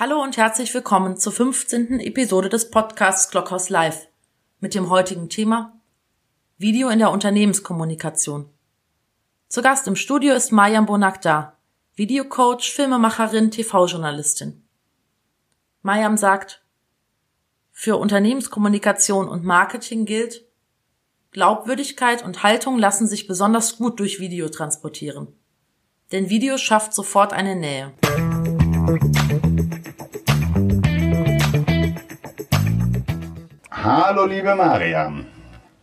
Hallo und herzlich willkommen zur 15. Episode des Podcasts Glockhaus Live mit dem heutigen Thema Video in der Unternehmenskommunikation. Zu Gast im Studio ist Mariam Bonakda, Videocoach, Filmemacherin, TV-Journalistin. Mariam sagt, für Unternehmenskommunikation und Marketing gilt, Glaubwürdigkeit und Haltung lassen sich besonders gut durch Video transportieren. Denn Video schafft sofort eine Nähe. Hallo, liebe Mariam.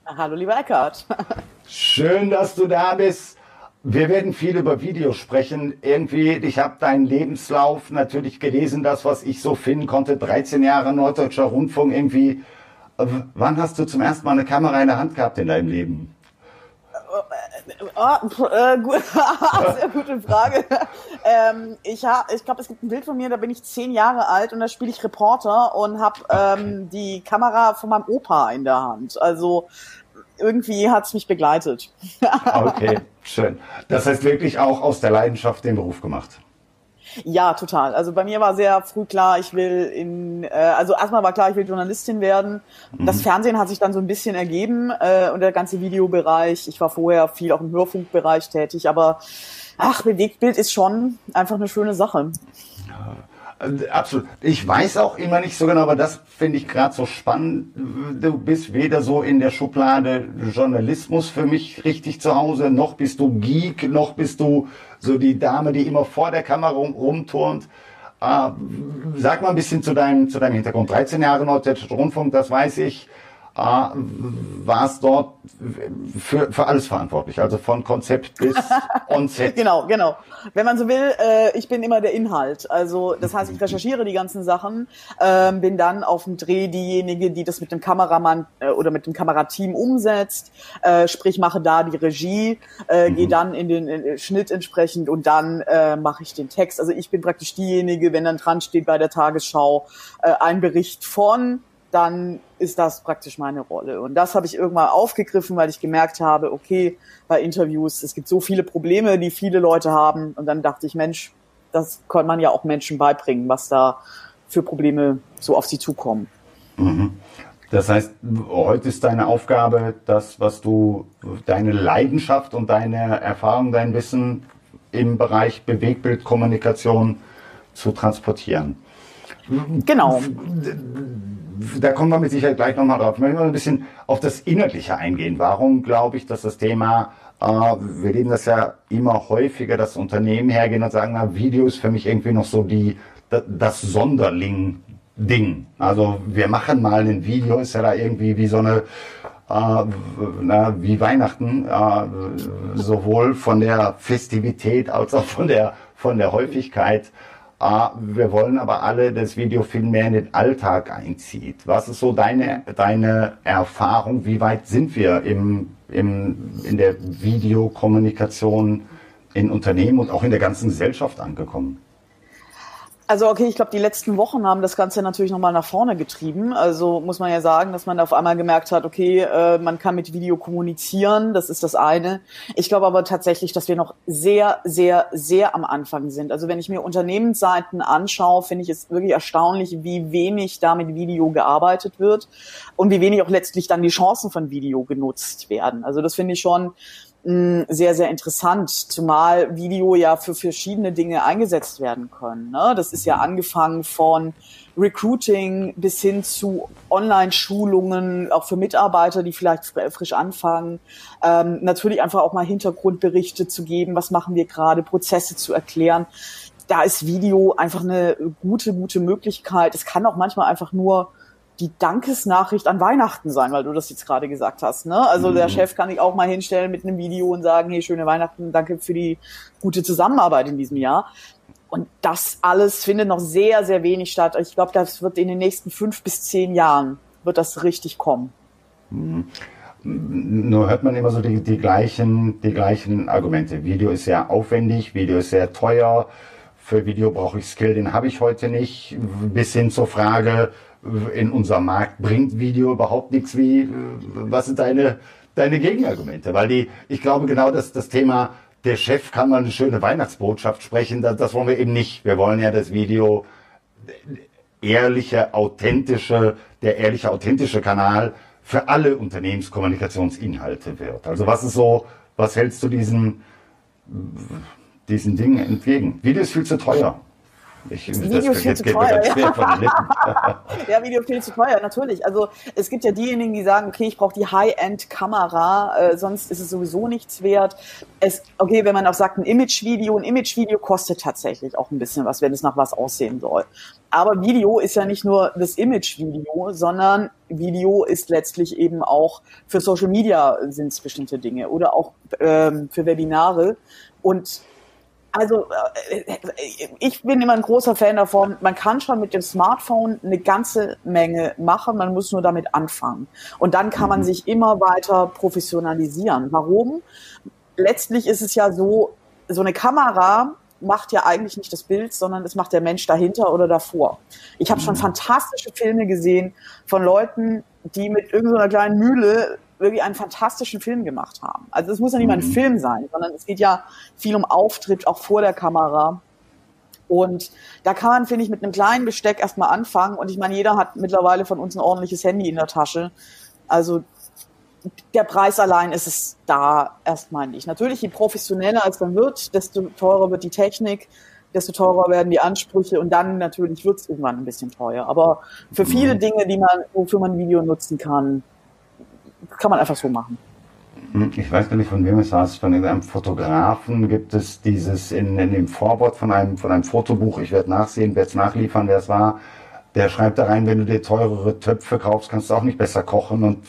Hallo, lieber Eckhard. Schön, dass du da bist. Wir werden viel über Video sprechen. Irgendwie, ich habe deinen Lebenslauf natürlich gelesen, das, was ich so finden konnte. 13 Jahre Norddeutscher Rundfunk irgendwie. Wann hast du zum ersten Mal eine Kamera in der Hand gehabt in deinem Leben? Oh, äh, gut. Sehr gute Frage. ähm, ich ich glaube, es gibt ein Bild von mir, da bin ich zehn Jahre alt und da spiele ich Reporter und habe ähm, die Kamera von meinem Opa in der Hand. Also irgendwie hat's mich begleitet. okay, schön. Das heißt wirklich auch aus der Leidenschaft den Beruf gemacht. Ja, total. Also bei mir war sehr früh klar, ich will in, äh, also erstmal war klar, ich will Journalistin werden. Mhm. Das Fernsehen hat sich dann so ein bisschen ergeben äh, und der ganze Videobereich. Ich war vorher viel auch im Hörfunkbereich tätig, aber ach, Bewegtbild ist schon einfach eine schöne Sache. Ja. Äh, absolut. Ich weiß auch immer nicht so genau, aber das finde ich gerade so spannend. Du bist weder so in der Schublade Journalismus für mich richtig zu Hause, noch bist du Geek, noch bist du so die Dame, die immer vor der Kamera rumturnt. Äh, sag mal ein bisschen zu deinem, zu deinem Hintergrund. 13 Jahre Norddeutscher Rundfunk, das weiß ich äh, war es dort für, für alles verantwortlich, also von Konzept bis On-Set. genau, genau. Wenn man so will, äh, ich bin immer der Inhalt. Also das heißt, ich recherchiere die ganzen Sachen, äh, bin dann auf dem Dreh diejenige, die das mit dem Kameramann äh, oder mit dem Kamerateam umsetzt, äh, sprich mache da die Regie, äh, mhm. gehe dann in den in Schnitt entsprechend und dann äh, mache ich den Text. Also ich bin praktisch diejenige, wenn dann dran steht bei der Tagesschau äh, ein Bericht von dann ist das praktisch meine Rolle. Und das habe ich irgendwann aufgegriffen, weil ich gemerkt habe, okay, bei Interviews, es gibt so viele Probleme, die viele Leute haben. Und dann dachte ich, Mensch, das kann man ja auch Menschen beibringen, was da für Probleme so auf sie zukommen. Mhm. Das heißt, heute ist deine Aufgabe, das, was du, deine Leidenschaft und deine Erfahrung, dein Wissen im Bereich Bewegtbildkommunikation zu transportieren. Genau da kommen wir mit Sicherheit gleich nochmal drauf. Ich möchte mal ein bisschen auf das Inhaltliche eingehen. Warum glaube ich, dass das Thema, äh, wir leben das ja immer häufiger, dass Unternehmen hergehen und sagen, na, Video ist für mich irgendwie noch so die, das Sonderling Ding. Also wir machen mal ein Video, ist ja da irgendwie wie so eine, äh, na, wie Weihnachten, äh, sowohl von der Festivität als auch von der, von der Häufigkeit. Ah, wir wollen aber alle das Video viel mehr in den Alltag einzieht. Was ist so deine, deine Erfahrung? Wie weit sind wir im, im, in der Videokommunikation in Unternehmen und auch in der ganzen Gesellschaft angekommen? Also okay, ich glaube, die letzten Wochen haben das Ganze natürlich nochmal nach vorne getrieben. Also muss man ja sagen, dass man auf einmal gemerkt hat, okay, äh, man kann mit Video kommunizieren, das ist das eine. Ich glaube aber tatsächlich, dass wir noch sehr, sehr, sehr am Anfang sind. Also wenn ich mir Unternehmensseiten anschaue, finde ich es wirklich erstaunlich, wie wenig da mit Video gearbeitet wird und wie wenig auch letztlich dann die Chancen von Video genutzt werden. Also das finde ich schon sehr, sehr interessant, zumal Video ja für verschiedene Dinge eingesetzt werden können. Ne? Das ist ja angefangen von Recruiting bis hin zu Online-Schulungen, auch für Mitarbeiter, die vielleicht frisch anfangen. Ähm, natürlich einfach auch mal Hintergrundberichte zu geben, was machen wir gerade, Prozesse zu erklären. Da ist Video einfach eine gute, gute Möglichkeit. Es kann auch manchmal einfach nur die Dankesnachricht an Weihnachten sein, weil du das jetzt gerade gesagt hast. Ne? Also mhm. der Chef kann sich auch mal hinstellen mit einem Video und sagen, hey, schöne Weihnachten, danke für die gute Zusammenarbeit in diesem Jahr. Und das alles findet noch sehr, sehr wenig statt. Ich glaube, das wird in den nächsten fünf bis zehn Jahren wird das richtig kommen. Mhm. Nur hört man immer so die, die, gleichen, die gleichen Argumente. Video ist sehr aufwendig, Video ist sehr teuer. Für Video brauche ich Skill, den habe ich heute nicht. Bis hin zur Frage, in unserem Markt bringt Video überhaupt nichts. Wie, was sind deine, deine Gegenargumente? Weil die, ich glaube genau, dass das Thema, der Chef kann mal eine schöne Weihnachtsbotschaft sprechen, das, das wollen wir eben nicht. Wir wollen ja das Video ehrliche, authentische, der ehrliche, authentische Kanal für alle Unternehmenskommunikationsinhalte wird. Also was ist so, was hältst du diesen, diesen Dingen entgegen? Video ist viel zu teuer. Ich, Video das, viel zu teuer. Ja. ja, Video viel zu teuer, natürlich. Also es gibt ja diejenigen, die sagen, okay, ich brauche die High-End-Kamera, äh, sonst ist es sowieso nichts wert. Es, okay, wenn man auch sagt, ein Image-Video, ein Image-Video kostet tatsächlich auch ein bisschen was, wenn es nach was aussehen soll. Aber Video ist ja nicht nur das Image-Video, sondern Video ist letztlich eben auch für Social Media sind es bestimmte Dinge oder auch ähm, für Webinare. Und also äh, ich bin immer ein großer Fan davon, man kann schon mit dem Smartphone eine ganze Menge machen, man muss nur damit anfangen. Und dann kann man mhm. sich immer weiter professionalisieren. Warum? Letztlich ist es ja so, so eine Kamera macht ja eigentlich nicht das Bild, sondern es macht der Mensch dahinter oder davor. Ich habe schon mhm. fantastische Filme gesehen von Leuten, die mit irgendeiner kleinen Mühle wirklich einen fantastischen Film gemacht haben. Also es muss ja nicht mal ein mhm. Film sein, sondern es geht ja viel um Auftritt auch vor der Kamera. Und da kann man, finde ich, mit einem kleinen Besteck erstmal anfangen. Und ich meine, jeder hat mittlerweile von uns ein ordentliches Handy in der Tasche. Also der Preis allein ist es da erstmal nicht. Natürlich, je professioneller es dann wird, desto teurer wird die Technik, desto teurer werden die Ansprüche und dann natürlich wird es irgendwann ein bisschen teuer. Aber für viele mhm. Dinge, die man, wofür man Video nutzen kann, kann man einfach so machen. Hm, ich weiß gar nicht, von wem es heißt, von einem Fotografen gibt es dieses in, in dem Vorwort von einem, von einem Fotobuch, ich werde nachsehen, werde es nachliefern, wer es war, der schreibt da rein, wenn du dir teurere Töpfe kaufst, kannst du auch nicht besser kochen und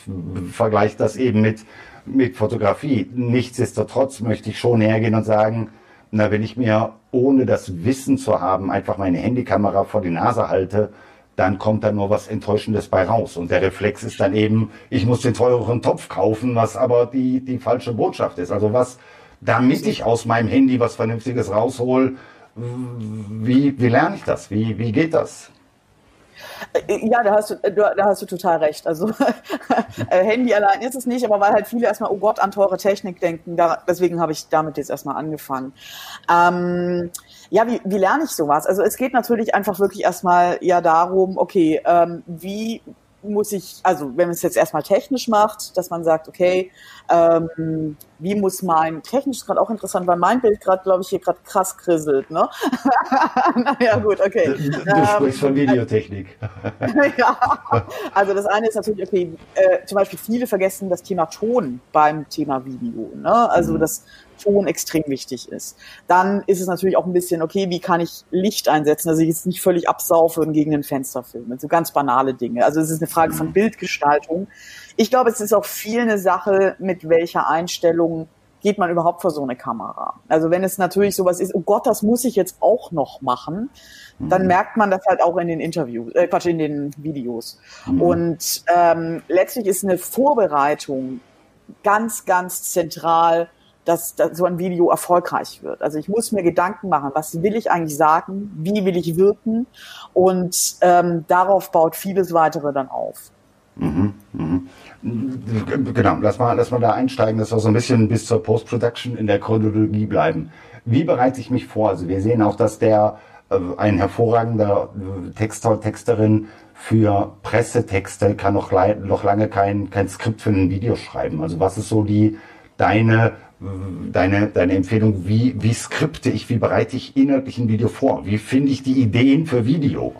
vergleicht das eben mit, mit Fotografie. Nichtsdestotrotz möchte ich schon hergehen und sagen, na, wenn ich mir ohne das Wissen zu haben einfach meine Handykamera vor die Nase halte, dann kommt da nur was Enttäuschendes bei raus. Und der Reflex ist dann eben, ich muss den teureren Topf kaufen, was aber die, die falsche Botschaft ist. Also was, damit ich aus meinem Handy was Vernünftiges raushol, wie, wie lerne ich das? Wie, wie geht das? Äh, ja, da hast du, äh, da hast du total recht. Also äh, Handy allein ist es nicht, aber weil halt viele erstmal, oh Gott, an teure Technik denken, da, deswegen habe ich damit jetzt erstmal angefangen. Ähm, ja, wie, wie lerne ich sowas? Also es geht natürlich einfach wirklich erstmal ja darum, okay, ähm, wie muss ich, also wenn man es jetzt erstmal technisch macht, dass man sagt, okay, ähm, wie muss mein, technisch ist gerade auch interessant, weil mein Bild gerade, glaube ich, hier gerade krass krisselt, ne? naja, gut, okay. Du, du ähm, sprichst von Videotechnik. ja, also das eine ist natürlich, okay, äh, zum Beispiel viele vergessen das Thema Ton beim Thema Video, ne? Also mhm. das Ton extrem wichtig ist. Dann ist es natürlich auch ein bisschen, okay, wie kann ich Licht einsetzen, dass ich jetzt nicht völlig absaufe und gegen ein Fenster filme. So ganz banale Dinge. Also es ist eine Frage von mhm. Bildgestaltung. Ich glaube, es ist auch viel eine Sache, mit welcher Einstellung geht man überhaupt vor so eine Kamera. Also wenn es natürlich sowas ist, oh Gott, das muss ich jetzt auch noch machen, dann mhm. merkt man das halt auch in den Interviews, äh, Quatsch, in den Videos. Mhm. Und ähm, letztlich ist eine Vorbereitung ganz, ganz zentral dass, dass so ein Video erfolgreich wird. Also ich muss mir Gedanken machen, was will ich eigentlich sagen, wie will ich wirken und ähm, darauf baut vieles weitere dann auf. Mhm, mhm. Genau, lass mal, lass mal da einsteigen, dass wir so ein bisschen bis zur Post-Production in der Chronologie bleiben. Wie bereite ich mich vor? Also wir sehen auch, dass der äh, ein hervorragender Texter, Texterin für Pressetexte kann noch, noch lange kein, kein Skript für ein Video schreiben. Also was ist so die deine deine, deine Empfehlung, wie, wie skripte ich, wie bereite ich inhaltlich ein Video vor? Wie finde ich die Ideen für Video?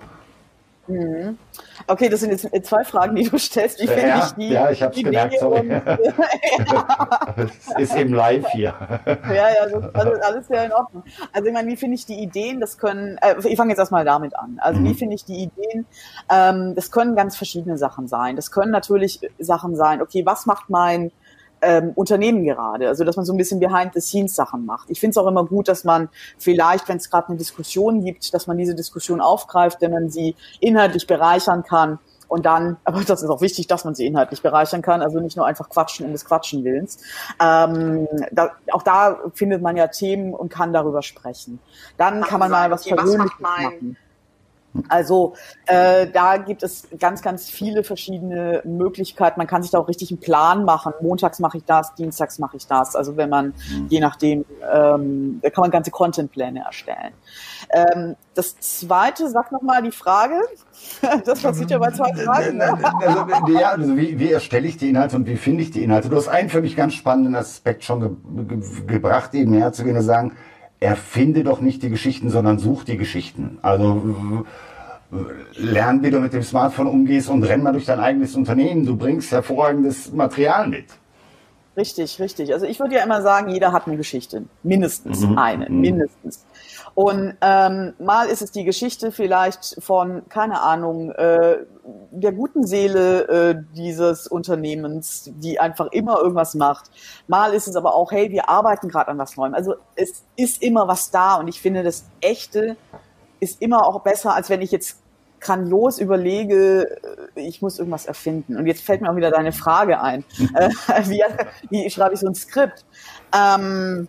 Mhm. Okay, das sind jetzt zwei Fragen, die du stellst. Wie finde ja, ich die? Ja, ich habe es gemerkt, sorry. es ist eben live hier. ja, ja, das ist alles, alles sehr in Ordnung. Also ich meine, wie finde ich die Ideen? Das können, äh, ich fange jetzt erstmal damit an. Also mhm. wie finde ich die Ideen? Ähm, das können ganz verschiedene Sachen sein. Das können natürlich Sachen sein, okay, was macht mein ähm, Unternehmen gerade. Also dass man so ein bisschen Behind-the-Scenes-Sachen macht. Ich finde es auch immer gut, dass man vielleicht, wenn es gerade eine Diskussion gibt, dass man diese Diskussion aufgreift, wenn man sie inhaltlich bereichern kann. Und dann, aber das ist auch wichtig, dass man sie inhaltlich bereichern kann, also nicht nur einfach quatschen um des Quatschen willens. Ähm, da, auch da findet man ja Themen und kann darüber sprechen. Dann kann man mal was Persönliches machen. Also äh, da gibt es ganz, ganz viele verschiedene Möglichkeiten. Man kann sich da auch richtig einen Plan machen. Montags mache ich das, dienstags mache ich das. Also wenn man, mhm. je nachdem, ähm, da kann man ganze Contentpläne erstellen. Ähm, das zweite, sag nochmal die Frage. Das passiert ja bei zwei Fragen. Ne? Also, ja, also wie, wie erstelle ich die Inhalte und wie finde ich die Inhalte? Du hast einen für mich ganz spannenden Aspekt schon ge ge gebracht, eben herzugehen und sagen, erfinde doch nicht die Geschichten, sondern such die Geschichten. Also lern, wie du mit dem Smartphone umgehst und renn mal durch dein eigenes Unternehmen. Du bringst hervorragendes Material mit. Richtig, richtig. Also ich würde ja immer sagen, jeder hat eine Geschichte. Mindestens mhm. eine, mhm. Und ähm, mal ist es die Geschichte vielleicht von, keine Ahnung, äh, der guten Seele äh, dieses Unternehmens, die einfach immer irgendwas macht. Mal ist es aber auch, hey, wir arbeiten gerade an was Neuem. Also es ist immer was da und ich finde, das Echte ist immer auch besser, als wenn ich jetzt grandios überlege, äh, ich muss irgendwas erfinden. Und jetzt fällt mir auch wieder deine Frage ein. Äh, wie, wie schreibe ich so ein Skript? Ähm,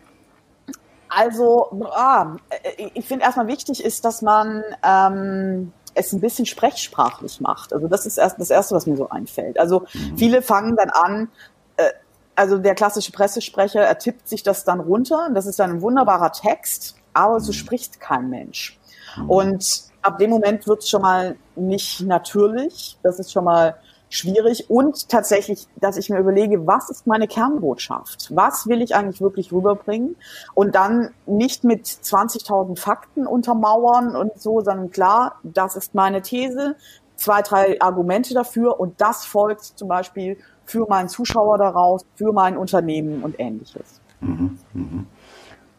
also, ah, äh, ich finde erstmal wichtig ist, dass man ähm, es ein bisschen sprechsprachlich macht. Also das ist erst das Erste, was mir so einfällt. Also mhm. viele fangen dann an, äh, also der klassische Pressesprecher, er tippt sich das dann runter. Das ist dann ein wunderbarer Text, aber so mhm. spricht kein Mensch. Mhm. Und ab dem Moment wird es schon mal nicht natürlich. Das ist schon mal schwierig. Und tatsächlich, dass ich mir überlege, was ist meine Kernbotschaft? Was will ich eigentlich wirklich rüberbringen? Und dann nicht mit 20.000 Fakten untermauern und so, sondern klar, das ist meine These, zwei, drei Argumente dafür und das folgt zum Beispiel für meinen Zuschauer daraus, für mein Unternehmen und ähnliches. Mhm, mh.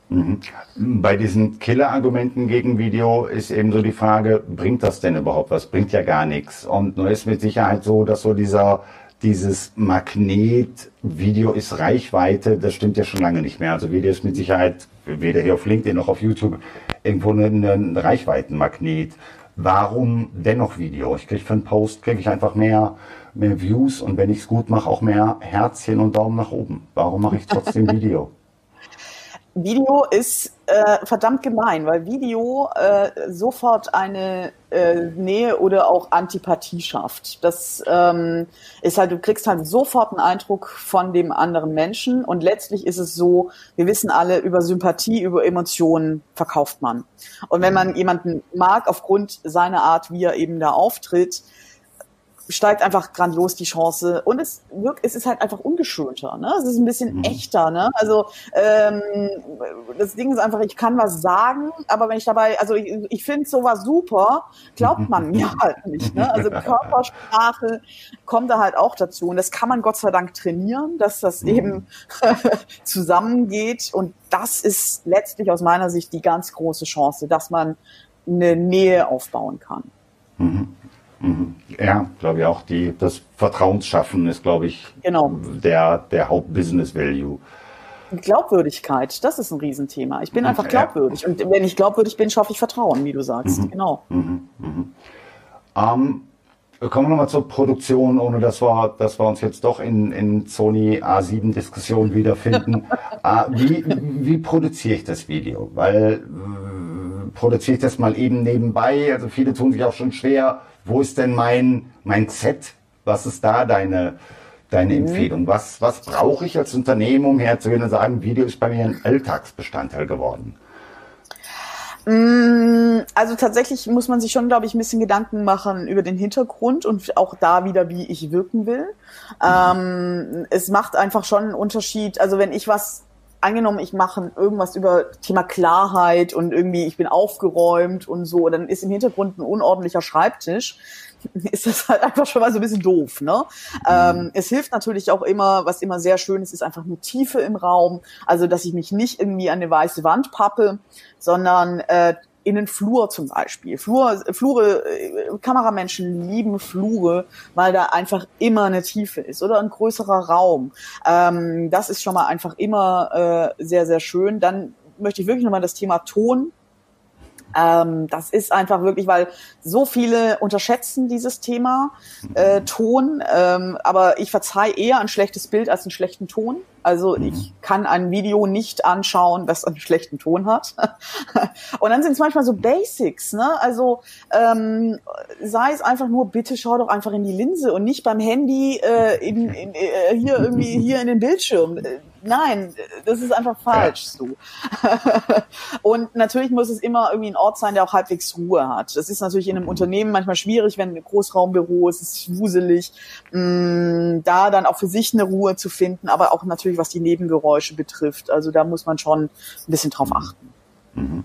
Mhm. Bei diesen Killer-Argumenten gegen Video ist eben so die Frage, bringt das denn überhaupt was? Bringt ja gar nichts. Und nur ist mit Sicherheit so, dass so dieser, dieses Magnet, Video ist Reichweite, das stimmt ja schon lange nicht mehr. Also Video ist mit Sicherheit, weder hier auf LinkedIn noch auf YouTube, irgendwo ein, Reichweitenmagnet. Warum dennoch Video? Ich kriege für einen Post, kriege ich einfach mehr, mehr Views und wenn ich es gut mache, auch mehr Herzchen und Daumen nach oben. Warum mache ich trotzdem Video? Video ist äh, verdammt gemein, weil Video äh, sofort eine äh, Nähe oder auch Antipathie schafft. Das ähm, ist halt, du kriegst halt sofort einen Eindruck von dem anderen Menschen und letztlich ist es so, wir wissen alle, über Sympathie, über Emotionen verkauft man. Und wenn man jemanden mag aufgrund seiner Art, wie er eben da auftritt, steigt einfach grandios die Chance und es wirkt, es ist halt einfach ungeschönter, ne? Es ist ein bisschen mhm. echter, ne? Also ähm, das Ding ist einfach, ich kann was sagen, aber wenn ich dabei, also ich, ich finde sowas super, glaubt man mir halt nicht, ne? Also Körpersprache kommt da halt auch dazu und das kann man Gott sei Dank trainieren, dass das mhm. eben zusammengeht und das ist letztlich aus meiner Sicht die ganz große Chance, dass man eine Nähe aufbauen kann. Mhm. Mhm. Ja, glaube ich auch. Die, das Vertrauensschaffen ist, glaube ich, genau. der, der Hauptbusiness-Value. Glaubwürdigkeit, das ist ein Riesenthema. Ich bin einfach glaubwürdig. Und wenn ich glaubwürdig bin, schaffe ich Vertrauen, wie du sagst. Mhm. Genau. Mhm. Mhm. Ähm, kommen wir nochmal zur Produktion, ohne dass wir, dass wir uns jetzt doch in, in Sony A7-Diskussionen wiederfinden. äh, wie, wie produziere ich das Video? Weil äh, produziere ich das mal eben nebenbei? Also viele tun sich auch schon schwer, wo ist denn mein, mein Z? Was ist da deine, deine mhm. Empfehlung? Was, was brauche ich als Unternehmen, um herzugehen und sagen, Video ist bei mir ein Alltagsbestandteil geworden? Mm, also tatsächlich muss man sich schon, glaube ich, ein bisschen Gedanken machen über den Hintergrund und auch da wieder, wie ich wirken will. Mhm. Ähm, es macht einfach schon einen Unterschied. Also wenn ich was angenommen, ich mache irgendwas über Thema Klarheit und irgendwie ich bin aufgeräumt und so, dann ist im Hintergrund ein unordentlicher Schreibtisch, ist das halt einfach schon mal so ein bisschen doof. Ne? Mhm. Ähm, es hilft natürlich auch immer, was immer sehr schön ist, ist einfach nur Tiefe im Raum, also dass ich mich nicht irgendwie an eine weiße Wand pappe, sondern äh, in den Flur zum Beispiel. Flur, Flure, äh, Kameramenschen lieben Flure, weil da einfach immer eine Tiefe ist oder ein größerer Raum. Ähm, das ist schon mal einfach immer äh, sehr, sehr schön. Dann möchte ich wirklich nochmal das Thema Ton ähm, das ist einfach wirklich, weil so viele unterschätzen dieses Thema äh, Ton, ähm, aber ich verzeih eher ein schlechtes Bild als einen schlechten Ton. Also mhm. ich kann ein Video nicht anschauen, das einen schlechten Ton hat. und dann sind es manchmal so Basics, ne? Also ähm, sei es einfach nur, bitte schau doch einfach in die Linse und nicht beim Handy äh, in, in, äh, hier irgendwie hier in den Bildschirm. Nein, das ist einfach falsch so. und natürlich muss es immer irgendwie ein Ort sein, der auch halbwegs Ruhe hat. Das ist natürlich in einem Unternehmen manchmal schwierig, wenn ein Großraumbüro ist, es ist wuselig, mh, mm, da dann auch für sich eine Ruhe zu finden, aber auch natürlich, was die Nebengeräusche betrifft. Also da muss man schon ein bisschen drauf achten. Mhm.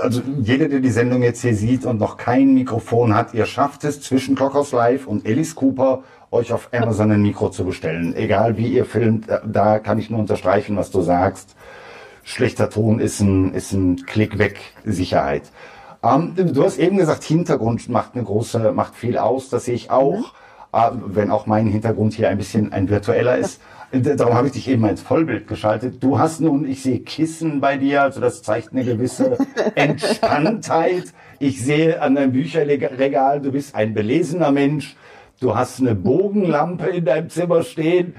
Also jeder, der die Sendung jetzt hier sieht und noch kein Mikrofon hat, ihr schafft es zwischen Clockhouse Live und Alice Cooper euch auf Amazon ein Mikro zu bestellen. Egal wie ihr filmt, da kann ich nur unterstreichen, was du sagst. Schlechter Ton ist ein, ist ein Klick weg Sicherheit. Ähm, du hast eben gesagt, Hintergrund macht eine große, macht viel aus. Das sehe ich auch, mhm. äh, wenn auch mein Hintergrund hier ein bisschen ein virtueller ist. Darum habe ich dich eben ins Vollbild geschaltet. Du hast nun, ich sehe Kissen bei dir, also das zeigt eine gewisse Entspanntheit. Ich sehe an deinem Bücherregal, du bist ein belesener Mensch. Du hast eine Bogenlampe in deinem Zimmer stehen.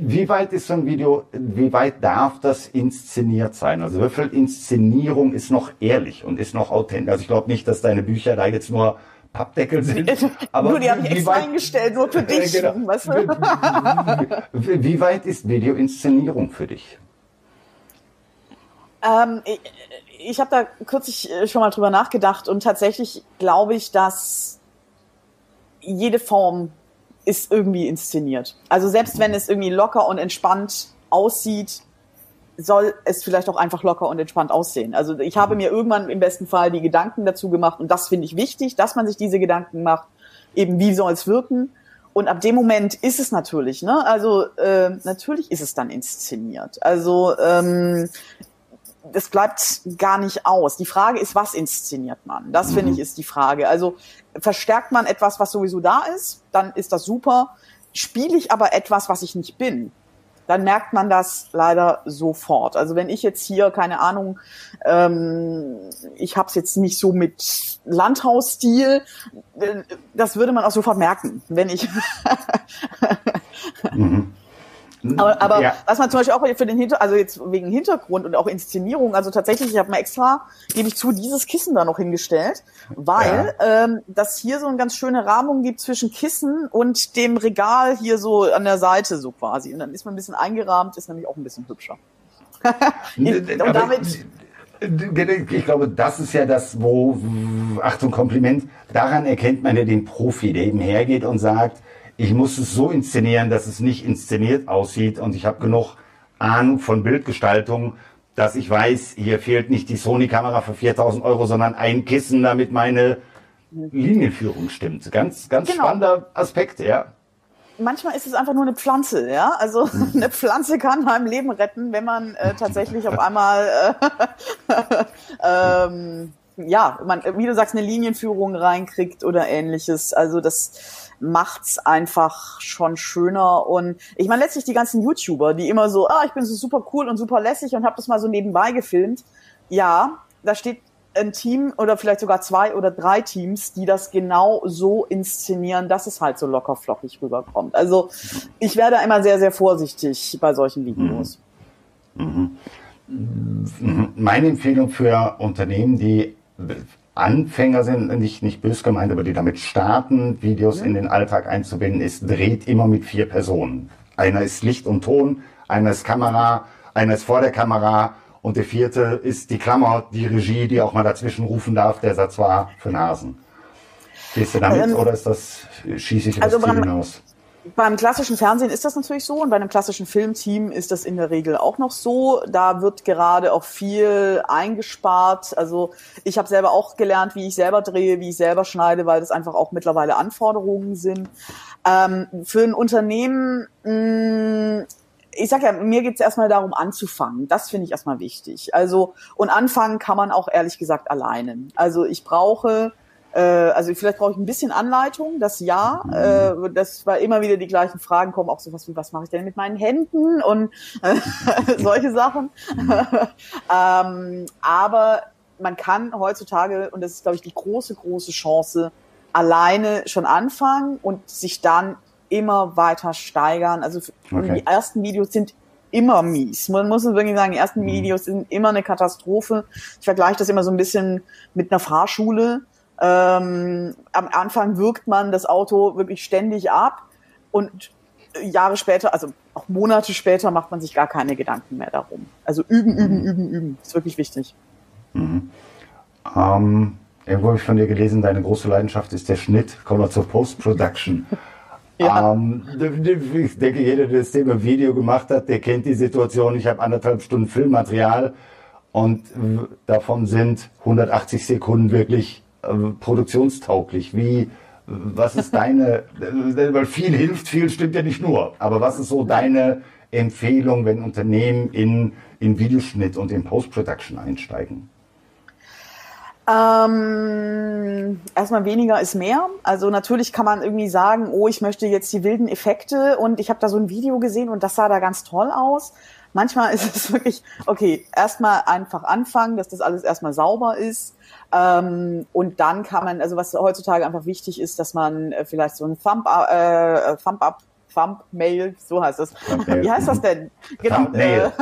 Wie weit ist so ein Video, wie weit darf das inszeniert sein? Also wie viel Inszenierung ist noch ehrlich und ist noch authentisch? Also ich glaube nicht, dass deine Bücher da jetzt nur Pappdeckel sind. Aber nur die habe ich extra weit, eingestellt, nur für dich. Genau. Weißt du? wie, wie weit ist Videoinszenierung für dich? Ähm, ich ich habe da kürzlich äh, schon mal drüber nachgedacht und tatsächlich glaube ich, dass jede Form ist irgendwie inszeniert. Also selbst wenn es irgendwie locker und entspannt aussieht, soll es vielleicht auch einfach locker und entspannt aussehen. Also ich habe mir irgendwann im besten Fall die Gedanken dazu gemacht und das finde ich wichtig, dass man sich diese Gedanken macht, eben wie soll es wirken. Und ab dem Moment ist es natürlich, ne? Also äh, natürlich ist es dann inszeniert. Also ähm, das bleibt gar nicht aus. Die Frage ist, was inszeniert man? Das mhm. finde ich ist die Frage. Also verstärkt man etwas, was sowieso da ist, dann ist das super. Spiele ich aber etwas, was ich nicht bin, dann merkt man das leider sofort. Also wenn ich jetzt hier, keine Ahnung, ähm, ich habe es jetzt nicht so mit Landhausstil, äh, das würde man auch sofort merken, wenn ich mhm. Aber, aber ja. was man zum Beispiel auch für den Hinter, also jetzt wegen Hintergrund und auch Inszenierung, also tatsächlich, ich habe mir extra, gebe ich zu, dieses Kissen da noch hingestellt, weil ja. ähm, das hier so eine ganz schöne Rahmung gibt zwischen Kissen und dem Regal hier so an der Seite so quasi. Und dann ist man ein bisschen eingerahmt, ist nämlich auch ein bisschen hübscher. und damit ich glaube, das ist ja das, wo, Achtung, Kompliment, daran erkennt man ja den Profi, der eben hergeht und sagt, ich muss es so inszenieren, dass es nicht inszeniert aussieht und ich habe genug Ahnung von Bildgestaltung, dass ich weiß, hier fehlt nicht die Sony-Kamera für 4000 Euro, sondern ein Kissen, damit meine Linienführung stimmt. Ganz, ganz genau. spannender Aspekt, ja. Manchmal ist es einfach nur eine Pflanze, ja. Also hm. eine Pflanze kann einem Leben retten, wenn man äh, tatsächlich auf einmal äh, ähm, ja, man, wie du sagst, eine Linienführung reinkriegt oder ähnliches. Also das macht's einfach schon schöner. Und ich meine, letztlich die ganzen YouTuber, die immer so, ah, ich bin so super cool und super lässig und habe das mal so nebenbei gefilmt. Ja, da steht ein Team oder vielleicht sogar zwei oder drei Teams, die das genau so inszenieren, dass es halt so locker flockig rüberkommt. Also ich werde immer sehr, sehr vorsichtig bei solchen Videos. Mhm. Mhm. Meine Empfehlung für Unternehmen, die Anfänger sind, nicht, nicht bös gemeint, aber die damit starten, Videos in den Alltag einzubinden, ist, dreht immer mit vier Personen. Einer ist Licht und Ton, einer ist Kamera, einer ist vor der Kamera und der vierte ist die Klammer, die Regie, die auch mal dazwischen rufen darf, der Satz war für Nasen. Gehst du damit ähm, oder ist das, schieße ich über also das Ziel hinaus? Beim klassischen Fernsehen ist das natürlich so und bei einem klassischen Filmteam ist das in der Regel auch noch so. Da wird gerade auch viel eingespart. Also ich habe selber auch gelernt, wie ich selber drehe, wie ich selber schneide, weil das einfach auch mittlerweile Anforderungen sind. Ähm, für ein Unternehmen mh, mm, ich sag ja, mir geht's erstmal darum, anzufangen. Das finde ich erstmal wichtig. Also, und anfangen kann man auch ehrlich gesagt alleine. Also ich brauche äh, also vielleicht brauche ich ein bisschen Anleitung, das ja. Äh, das war immer wieder die gleichen Fragen kommen, auch sowas wie, was mache ich denn mit meinen Händen und äh, solche Sachen. ähm, aber man kann heutzutage, und das ist, glaube ich, die große, große Chance, alleine schon anfangen und sich dann immer weiter steigern. Also okay. die ersten Videos sind immer mies. Man muss wirklich sagen, die ersten mhm. Videos sind immer eine Katastrophe. Ich vergleiche das immer so ein bisschen mit einer Fahrschule. Ähm, am Anfang wirkt man das Auto wirklich ständig ab und Jahre später, also auch Monate später, macht man sich gar keine Gedanken mehr darum. Also üben, üben, mhm. üben, üben. Ist wirklich wichtig. Mhm. Ähm, irgendwo habe ich von dir gelesen, deine große Leidenschaft ist der Schnitt. Kommen wir zur Post-Production. ja. ähm, ich denke, jeder, der das Thema Video gemacht hat, der kennt die Situation. Ich habe anderthalb Stunden Filmmaterial und davon sind 180 Sekunden wirklich äh, produktionstauglich. Wie, was ist deine, weil viel hilft, viel stimmt ja nicht nur, aber was ist so deine Empfehlung, wenn Unternehmen in, in Videoschnitt und in Post-Production einsteigen? Ähm, erstmal weniger ist mehr. Also natürlich kann man irgendwie sagen, oh, ich möchte jetzt die wilden Effekte und ich habe da so ein Video gesehen und das sah da ganz toll aus. Manchmal ist es wirklich, okay, erstmal einfach anfangen, dass das alles erstmal sauber ist. Ähm, und dann kann man, also was heutzutage einfach wichtig ist, dass man äh, vielleicht so ein Thumb, äh, Thumb up Thumbmail, so heißt es. Wie heißt das denn? Genau, Thumbnail.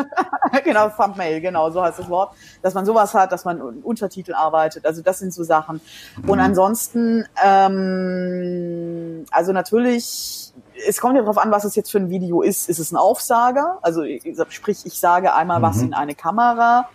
Äh, genau, Thumbmail, genau, so heißt das Wort. Dass man sowas hat, dass man Untertitel arbeitet. Also das sind so Sachen. Mhm. Und ansonsten, ähm, also natürlich, es kommt ja darauf an, was es jetzt für ein Video ist. Ist es ein Aufsager? Also sprich, ich sage einmal mhm. was in eine Kamera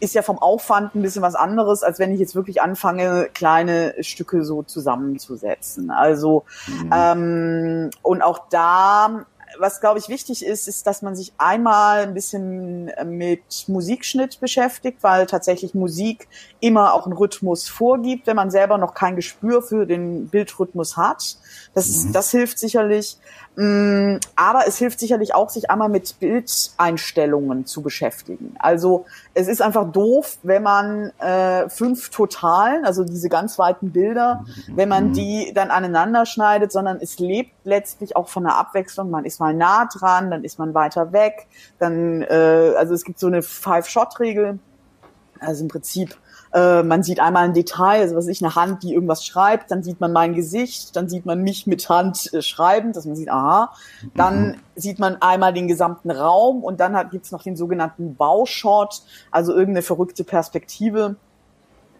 ist ja vom Aufwand ein bisschen was anderes, als wenn ich jetzt wirklich anfange, kleine Stücke so zusammenzusetzen. Also mhm. ähm, und auch da, was glaube ich wichtig ist, ist, dass man sich einmal ein bisschen mit Musikschnitt beschäftigt, weil tatsächlich Musik immer auch einen Rhythmus vorgibt, wenn man selber noch kein Gespür für den Bildrhythmus hat. Das, mhm. das hilft sicherlich. Mm, aber es hilft sicherlich auch, sich einmal mit Bildeinstellungen zu beschäftigen. Also es ist einfach doof, wenn man äh, fünf Totalen, also diese ganz weiten Bilder, wenn man die dann aneinander schneidet, sondern es lebt letztlich auch von der Abwechslung. Man ist mal nah dran, dann ist man weiter weg. Dann, äh, also es gibt so eine Five-Shot-Regel. Also im Prinzip äh, man sieht einmal ein Detail, also was ich, eine Hand, die irgendwas schreibt, dann sieht man mein Gesicht, dann sieht man mich mit Hand äh, schreiben, dass man sieht, aha, dann mhm. sieht man einmal den gesamten Raum und dann hat, gibt's noch den sogenannten Baushot, also irgendeine verrückte Perspektive.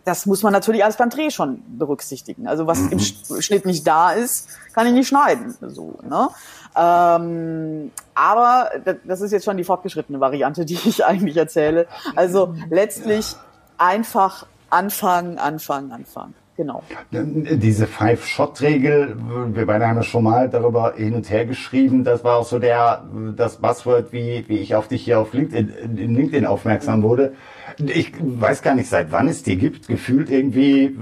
Das muss man natürlich alles beim Dreh schon berücksichtigen. Also was mhm. im Schnitt nicht da ist, kann ich nicht schneiden. So, ne? Ähm, aber das ist jetzt schon die fortgeschrittene Variante, die ich eigentlich erzähle. Also letztlich einfach anfangen, anfangen, anfangen. Genau. Diese Five-Shot-Regel, wir beide haben ja schon mal darüber hin und her geschrieben. Das war auch so der, das Buzzword, wie, wie ich auf dich hier auf LinkedIn, in LinkedIn aufmerksam wurde. Ich weiß gar nicht, seit wann es die gibt. Gefühlt irgendwie,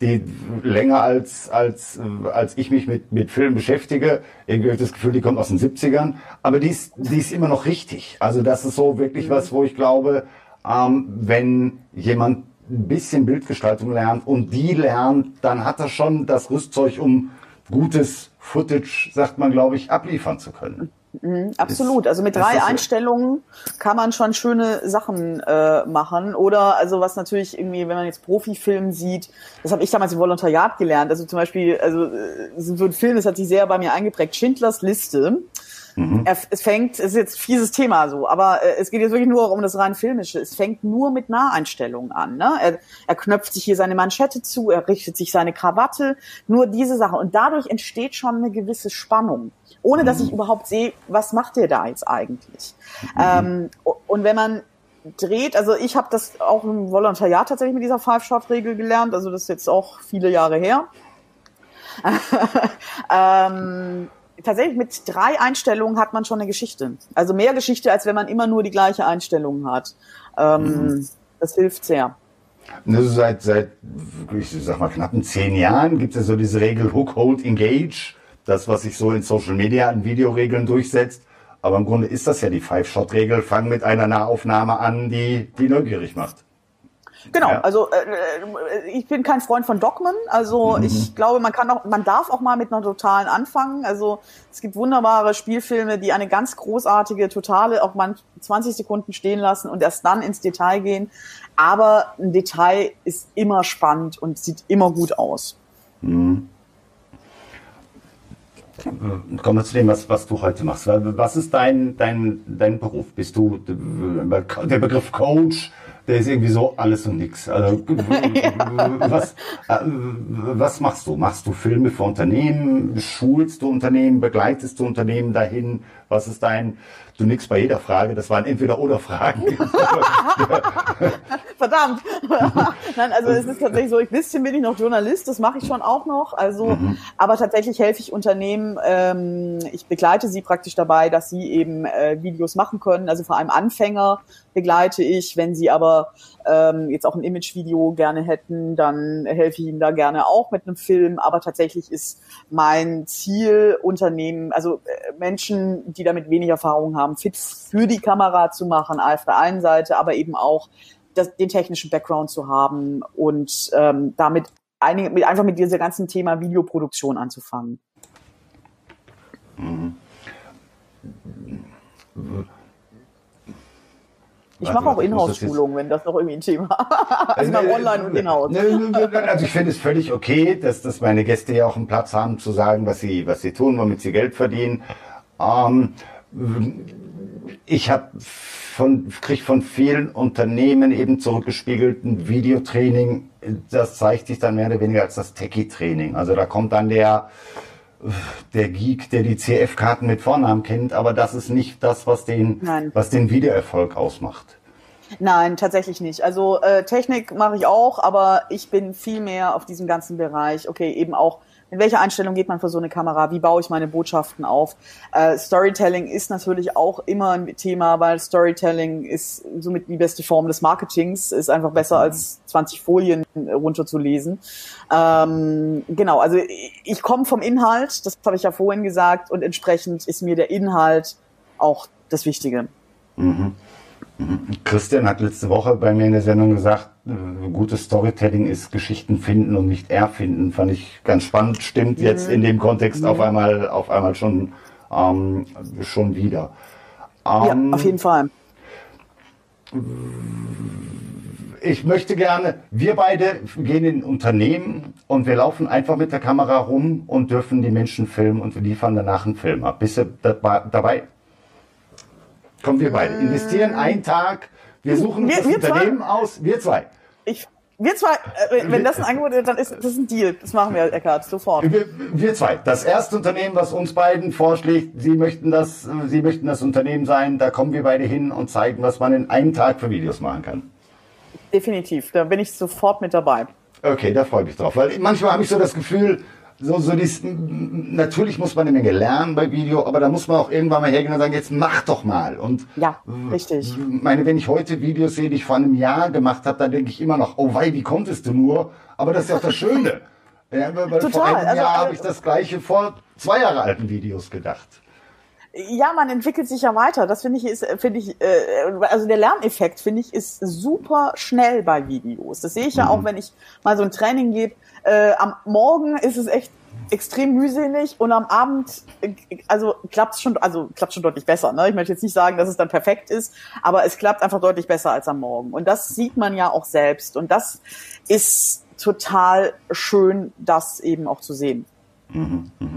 die länger als, als, als ich mich mit, mit Filmen beschäftige. Irgendwie habe ich das Gefühl, die kommt aus den 70ern. Aber die ist, die ist immer noch richtig. Also das ist so wirklich was, wo ich glaube, ähm, wenn jemand ein bisschen Bildgestaltung lernt und die lernt, dann hat er schon das Rüstzeug, um gutes Footage, sagt man, glaube ich, abliefern zu können. Mhm, absolut. Also mit drei Einstellungen kann man schon schöne Sachen äh, machen. Oder also was natürlich irgendwie, wenn man jetzt Profifilm sieht, das habe ich damals im Volontariat gelernt. Also zum Beispiel, also äh, so ein Film, das hat sich sehr bei mir eingeprägt. Schindlers Liste Mhm. Er, es fängt, es ist jetzt ein fieses Thema so, aber äh, es geht jetzt wirklich nur um das rein filmische. Es fängt nur mit Naheinstellungen an. Ne? Er, er knöpft sich hier seine Manschette zu, er richtet sich seine Krawatte, nur diese Sache. Und dadurch entsteht schon eine gewisse Spannung, ohne mhm. dass ich überhaupt sehe, was macht der da jetzt eigentlich. Mhm. Ähm, und wenn man dreht, also ich habe das auch im Volontariat tatsächlich mit dieser Five-Shot-Regel gelernt, also das ist jetzt auch viele Jahre her. ähm, tatsächlich mit drei Einstellungen hat man schon eine Geschichte. Also mehr Geschichte, als wenn man immer nur die gleiche Einstellung hat. Ähm, mhm. Das hilft sehr. Also seit, seit, ich sag mal, knappen zehn Jahren gibt es so diese Regel Hook, Hold, Engage. Das, was sich so in Social Media an Videoregeln durchsetzt. Aber im Grunde ist das ja die Five-Shot-Regel. Fang mit einer Nahaufnahme an, die, die neugierig macht. Genau, ja. also äh, äh, ich bin kein Freund von Dogmen. Also mhm. ich glaube, man kann auch, man darf auch mal mit einer totalen anfangen. Also es gibt wunderbare Spielfilme, die eine ganz großartige Totale auch mal 20 Sekunden stehen lassen und erst dann ins Detail gehen. Aber ein Detail ist immer spannend und sieht immer gut aus. Mhm. Kommen wir zu dem, was, was du heute machst. Was ist dein, dein, dein Beruf? Bist du der Begriff Coach? Der ist irgendwie so alles und nichts. Also, was, äh, was machst du? Machst du Filme für Unternehmen? Schulst du Unternehmen? Begleitest du Unternehmen dahin? Was ist dein, du nix bei jeder Frage, das waren entweder oder Fragen. Verdammt. Nein, also es ist tatsächlich so, ein bisschen bin ich noch Journalist, das mache ich schon auch noch. Also, mhm. aber tatsächlich helfe ich Unternehmen, ähm, ich begleite sie praktisch dabei, dass sie eben äh, Videos machen können. Also vor allem Anfänger begleite ich. Wenn sie aber ähm, jetzt auch ein Imagevideo gerne hätten, dann helfe ich ihnen da gerne auch mit einem Film. Aber tatsächlich ist mein Ziel, Unternehmen, also äh, Menschen, die damit wenig Erfahrung haben, fit für die Kamera zu machen, auf der einen Seite, aber eben auch das, den technischen Background zu haben und ähm, damit einige, mit, einfach mit diesem ganzen Thema Videoproduktion anzufangen. Mhm. Ich mache auch Inhouse-Schulungen, wenn das noch irgendwie ein Thema ist. also mal online und Inhouse. Also ich finde es völlig okay, dass, dass meine Gäste ja auch einen Platz haben zu sagen, was sie, was sie tun, womit sie Geld verdienen. Ähm, ich habe von, krieg von vielen Unternehmen eben zurückgespiegelt ein Videotraining. Das zeigt sich dann mehr oder weniger als das Techie-Training. Also da kommt dann der, der Geek, der die CF-Karten mit Vornamen kennt, aber das ist nicht das, was den, Nein. was den Videoerfolg ausmacht. Nein, tatsächlich nicht. Also äh, Technik mache ich auch, aber ich bin viel mehr auf diesem ganzen Bereich. Okay, eben auch in welcher Einstellung geht man für so eine Kamera? Wie baue ich meine Botschaften auf? Äh, Storytelling ist natürlich auch immer ein Thema, weil Storytelling ist somit die beste Form des Marketings, ist einfach besser als 20 Folien runterzulesen. Ähm, genau, also ich, ich komme vom Inhalt, das habe ich ja vorhin gesagt, und entsprechend ist mir der Inhalt auch das Wichtige. Mhm. Christian hat letzte Woche bei mir in der Sendung gesagt, äh, gutes Storytelling ist Geschichten finden und nicht erfinden. Fand ich ganz spannend. Stimmt mhm. jetzt in dem Kontext mhm. auf einmal, auf einmal schon, ähm, schon wieder. Ähm, ja, auf jeden Fall. Ich möchte gerne, wir beide gehen in Unternehmen und wir laufen einfach mit der Kamera rum und dürfen die Menschen filmen und wir liefern danach einen Film ab. Bist du dabei? Kommen wir beide. Investieren einen Tag. Wir suchen wir, das wir Unternehmen zwei. aus. Wir zwei. Ich, wir zwei, äh, wenn das ein Angebot ist, dann ist das ein Deal. Das machen wir, Eckhard, sofort. Wir, wir zwei. Das erste Unternehmen, was uns beiden vorschlägt, Sie möchten das, Sie möchten das Unternehmen sein, da kommen wir beide hin und zeigen, was man in einem Tag für Videos machen kann. Definitiv. Da bin ich sofort mit dabei. Okay, da freue ich mich drauf. Weil manchmal habe ich so das Gefühl, so, so dies, natürlich muss man eine Menge lernen bei Video, aber da muss man auch irgendwann mal hergehen und sagen, jetzt mach doch mal. Und ja, richtig. meine, wenn ich heute Videos sehe, die ich vor einem Jahr gemacht habe, dann denke ich immer noch, oh wei, wie konntest du nur? Aber das ist ja auch das Schöne. ja, weil Total. vor einem also, Jahr habe ich das gleiche vor zwei Jahre alten Videos gedacht. Ja, man entwickelt sich ja weiter. Das finde ich ist, finde ich, äh, also der Lerneffekt finde ich ist super schnell bei Videos. Das sehe ich ja mhm. auch, wenn ich mal so ein Training gebe äh, am Morgen ist es echt extrem mühselig und am Abend, äh, also klappt schon, also klappt schon deutlich besser. Ne? Ich möchte jetzt nicht sagen, dass es dann perfekt ist, aber es klappt einfach deutlich besser als am Morgen. Und das sieht man ja auch selbst. Und das ist total schön, das eben auch zu sehen. Mhm, mh.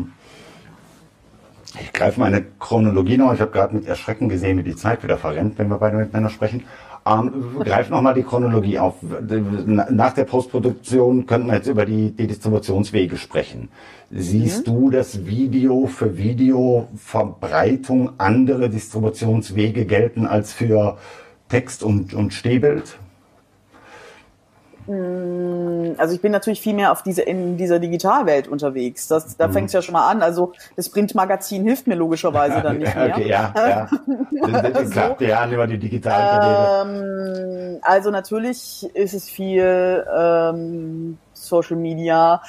Ich greife meine Chronologie noch. Ich habe gerade mit Erschrecken gesehen, wie die Zeit wieder verrennt, wenn wir beide miteinander sprechen. Ähm, greif nochmal die Chronologie auf. Nach der Postproduktion könnten wir jetzt über die, die Distributionswege sprechen. Siehst mhm. du, dass Video für Videoverbreitung andere Distributionswege gelten als für Text und, und Stehbild? Mm, also ich bin natürlich viel mehr auf diese in dieser Digitalwelt unterwegs. Das, da mhm. fängt es ja schon mal an. Also das Printmagazin hilft mir logischerweise dann nicht mehr. Okay, ja, ja. so. Klar, ja, über die digitalen ähm, Also natürlich ist es viel ähm, Social Media.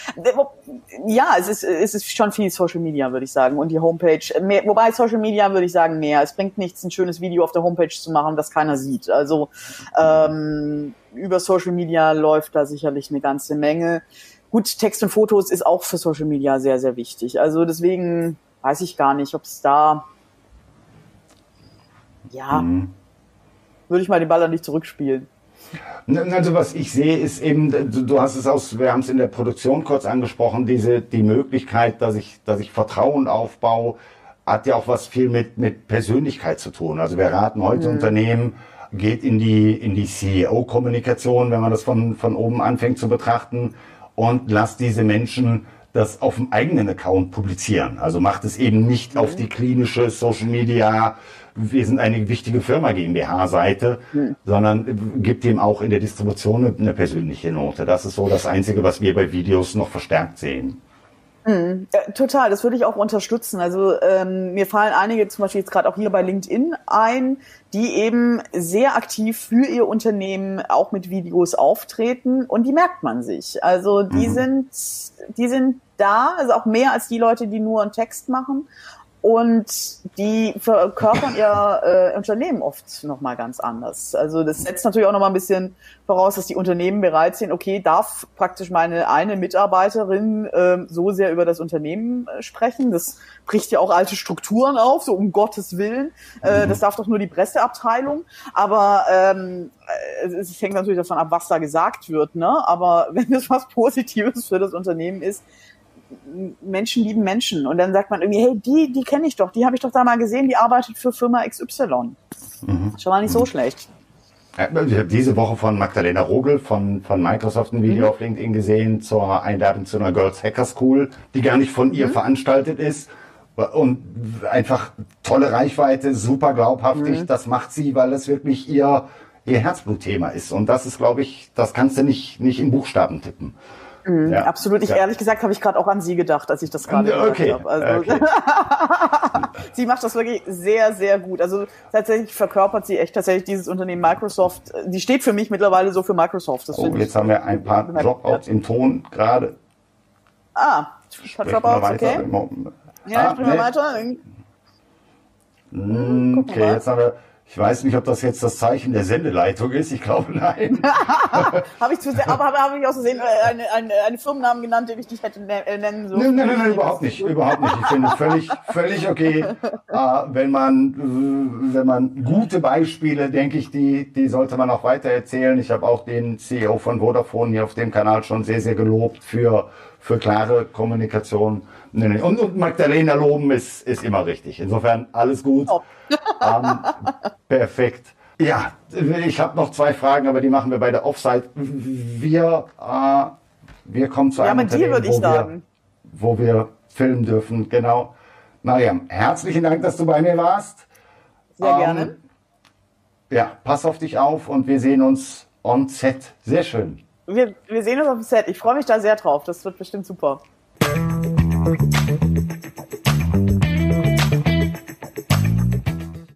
Ja, es ist, es ist schon viel Social Media, würde ich sagen. Und die Homepage, mehr, wobei Social Media würde ich sagen mehr. Es bringt nichts, ein schönes Video auf der Homepage zu machen, das keiner sieht. Also ähm, über Social Media läuft da sicherlich eine ganze Menge. Gut, Text und Fotos ist auch für Social Media sehr, sehr wichtig. Also deswegen weiß ich gar nicht, ob es da ja, mhm. würde ich mal den Ball an dich zurückspielen. Also was ich sehe, ist eben, du hast es aus, wir haben es in der Produktion kurz angesprochen, diese die Möglichkeit, dass ich, dass ich Vertrauen aufbaue, hat ja auch was viel mit mit Persönlichkeit zu tun. Also wir raten heute mhm. Unternehmen, geht in die in die CEO-Kommunikation, wenn man das von von oben anfängt zu betrachten, und lasst diese Menschen das auf dem eigenen Account publizieren. Also macht es eben nicht mhm. auf die klinische Social Media wir sind eine wichtige Firma GmbH-Seite, hm. sondern gibt ihm auch in der Distribution eine persönliche Note. Das ist so das Einzige, was wir bei Videos noch verstärkt sehen. Mhm. Ja, total, das würde ich auch unterstützen. Also ähm, mir fallen einige, zum Beispiel jetzt gerade auch hier bei LinkedIn ein, die eben sehr aktiv für ihr Unternehmen auch mit Videos auftreten und die merkt man sich. Also die mhm. sind, die sind da, also auch mehr als die Leute, die nur einen Text machen und die verkörpern ihr äh, Unternehmen oft nochmal ganz anders. Also das setzt natürlich auch nochmal ein bisschen voraus, dass die Unternehmen bereit sind, okay, darf praktisch meine eine Mitarbeiterin äh, so sehr über das Unternehmen äh, sprechen. Das bricht ja auch alte Strukturen auf, so um Gottes Willen. Äh, mhm. Das darf doch nur die Presseabteilung. Aber ähm, äh, es hängt natürlich davon ab, was da gesagt wird. Ne? Aber wenn es was Positives für das Unternehmen ist, Menschen lieben Menschen. Und dann sagt man irgendwie, hey, die, die kenne ich doch, die habe ich doch da mal gesehen, die arbeitet für Firma XY. Mhm. Schon mal nicht so schlecht. Ich habe diese Woche von Magdalena Rogel von, von Microsoft ein Video mhm. auf LinkedIn gesehen zur Einladung zu einer Girls Hacker School, die gar nicht von ihr mhm. veranstaltet ist. Und einfach tolle Reichweite, super glaubhaftig. Mhm. Das macht sie, weil es wirklich ihr, ihr Herzblutthema ist. Und das ist, glaube ich, das kannst du nicht, nicht in Buchstaben tippen. Mhm, ja. Absolut. Ich ja. ehrlich gesagt habe ich gerade auch an sie gedacht, als ich das gerade okay. habe. Also, okay. sie macht das wirklich sehr, sehr gut. Also tatsächlich verkörpert sie echt tatsächlich dieses Unternehmen Microsoft. Die steht für mich mittlerweile so für Microsoft. Das oh, jetzt haben wir ein paar Dropouts im Ton gerade. Ah, ein paar Dropouts, okay. Ja, ah, sprechen wir weiter. Hm, okay, jetzt haben wir ich weiß nicht, ob das jetzt das Zeichen der Sendeleitung ist. Ich glaube, nein. habe ich zu sehr, aber habe ich aus Versehen äh, eine, eine, eine Firmennamen genannt, den ich nicht hätte äh, nennen sollen? Nein, nein, nein, überhaupt nicht, überhaupt nicht. Ich finde es völlig, völlig okay, äh, wenn man, äh, wenn man gute Beispiele, denke ich, die, die sollte man auch weiter erzählen. Ich habe auch den CEO von Vodafone hier auf dem Kanal schon sehr, sehr gelobt für, für klare Kommunikation. Nee, nee. Und, und Magdalena loben ist, ist immer richtig. Insofern alles gut. Oh. ähm, perfekt. Ja, ich habe noch zwei Fragen, aber die machen wir bei der Offside. Wir, äh, wir kommen zu einem ja, Unternehmen, ich wo. Wir, wo wir filmen dürfen. Genau. Mariam, herzlichen Dank, dass du bei mir warst. Sehr ähm, gerne. Ja, pass auf dich auf und wir sehen uns on set. Sehr schön. Wir, wir sehen uns auf dem Set. Ich freue mich da sehr drauf. Das wird bestimmt super.